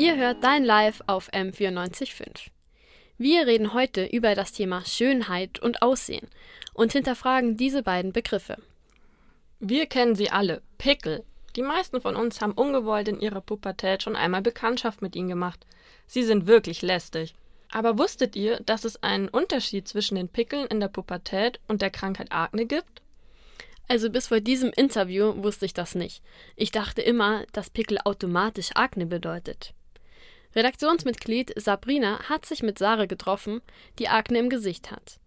Ihr hört Dein Live auf M945. Wir reden heute über das Thema Schönheit und Aussehen und hinterfragen diese beiden Begriffe. Wir kennen sie alle, Pickel. Die meisten von uns haben ungewollt in ihrer Pubertät schon einmal Bekanntschaft mit ihnen gemacht. Sie sind wirklich lästig. Aber wusstet ihr, dass es einen Unterschied zwischen den Pickeln in der Pubertät und der Krankheit Akne gibt? Also bis vor diesem Interview wusste ich das nicht. Ich dachte immer, dass Pickel automatisch Akne bedeutet. Redaktionsmitglied Sabrina hat sich mit Sarah getroffen, die Akne im Gesicht hat.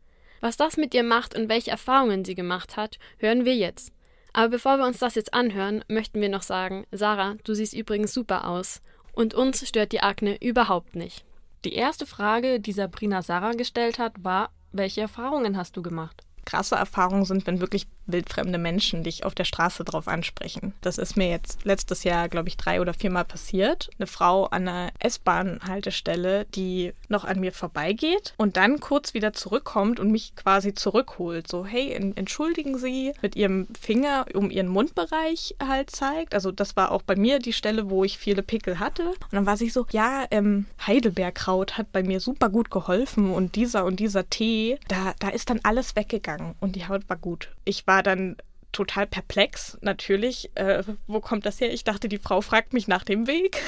Was das mit ihr macht und welche Erfahrungen sie gemacht hat, hören wir jetzt. Aber bevor wir uns das jetzt anhören, möchten wir noch sagen, Sarah, du siehst übrigens super aus. Und uns stört die Akne überhaupt nicht. Die erste Frage, die Sabrina Sarah gestellt hat, war, welche Erfahrungen hast du gemacht? krasse Erfahrungen sind, wenn wirklich wildfremde Menschen dich auf der Straße drauf ansprechen. Das ist mir jetzt letztes Jahr, glaube ich, drei oder viermal passiert. Eine Frau an einer S-Bahn-Haltestelle, die noch an mir vorbeigeht und dann kurz wieder zurückkommt und mich quasi zurückholt. So, hey, entschuldigen Sie, mit ihrem Finger um ihren Mundbereich halt zeigt. Also das war auch bei mir die Stelle, wo ich viele Pickel hatte. Und dann war sie so, ja, ähm, Heidelbeerkraut hat bei mir super gut geholfen und dieser und dieser Tee, da, da ist dann alles weggegangen gegangen und die Haut war gut. Ich war dann total perplex, natürlich. Äh, wo kommt das her? Ich dachte, die Frau fragt mich nach dem Weg.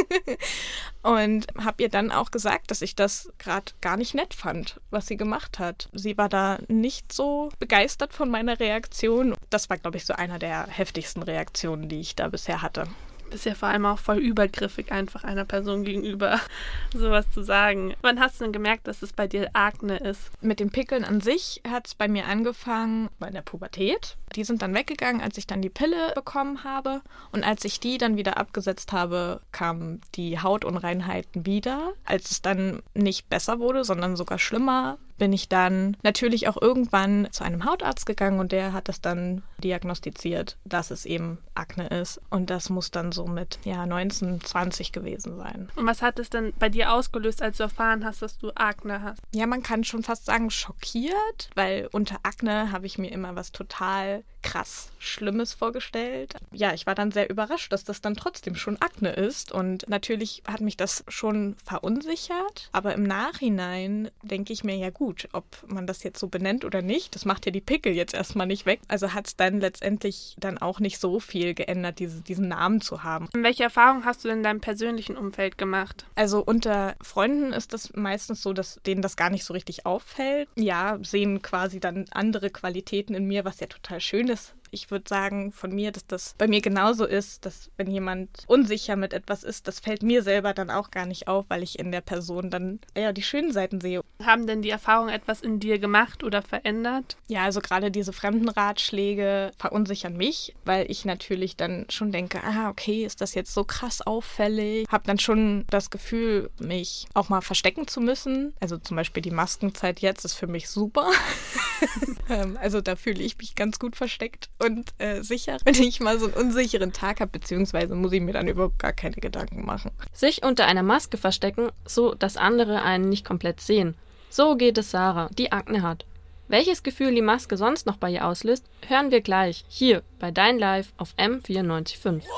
und habe ihr dann auch gesagt, dass ich das gerade gar nicht nett fand, was sie gemacht hat. Sie war da nicht so begeistert von meiner Reaktion. Das war, glaube ich, so einer der heftigsten Reaktionen, die ich da bisher hatte bist ja vor allem auch voll übergriffig, einfach einer Person gegenüber sowas zu sagen. Wann hast du denn gemerkt, dass es bei dir Akne ist? Mit den Pickeln an sich hat es bei mir angefangen bei der Pubertät. Die sind dann weggegangen, als ich dann die Pille bekommen habe. Und als ich die dann wieder abgesetzt habe, kamen die Hautunreinheiten wieder. Als es dann nicht besser wurde, sondern sogar schlimmer, bin ich dann natürlich auch irgendwann zu einem Hautarzt gegangen und der hat es dann diagnostiziert, dass es eben Akne ist. Und das muss dann so mit ja, 19, 20 gewesen sein. Und was hat es denn bei dir ausgelöst, als du erfahren hast, dass du Akne hast? Ja, man kann schon fast sagen schockiert, weil unter Akne habe ich mir immer was total krass Schlimmes vorgestellt. Ja, ich war dann sehr überrascht, dass das dann trotzdem schon Akne ist. Und natürlich hat mich das schon verunsichert. Aber im Nachhinein denke ich mir, ja gut, gut, ob man das jetzt so benennt oder nicht. Das macht ja die Pickel jetzt erstmal nicht weg. Also hat es dann letztendlich dann auch nicht so viel geändert, diese, diesen Namen zu haben. Welche Erfahrungen hast du in deinem persönlichen Umfeld gemacht? Also unter Freunden ist das meistens so, dass denen das gar nicht so richtig auffällt. Ja, sehen quasi dann andere Qualitäten in mir, was ja total schön ist ich würde sagen von mir, dass das bei mir genauso ist, dass wenn jemand unsicher mit etwas ist, das fällt mir selber dann auch gar nicht auf, weil ich in der Person dann eher die schönen Seiten sehe. Haben denn die Erfahrungen etwas in dir gemacht oder verändert? Ja, also gerade diese fremden Ratschläge verunsichern mich, weil ich natürlich dann schon denke, ah, okay, ist das jetzt so krass auffällig? Hab dann schon das Gefühl, mich auch mal verstecken zu müssen. Also zum Beispiel die Maskenzeit jetzt ist für mich super. Ähm, also da fühle ich mich ganz gut versteckt und äh, sicher, wenn ich mal so einen unsicheren Tag habe, beziehungsweise muss ich mir dann überhaupt gar keine Gedanken machen. Sich unter einer Maske verstecken, so dass andere einen nicht komplett sehen. So geht es Sarah, die Akne hat. Welches Gefühl die Maske sonst noch bei ihr auslöst, hören wir gleich hier bei Dein Live auf M945.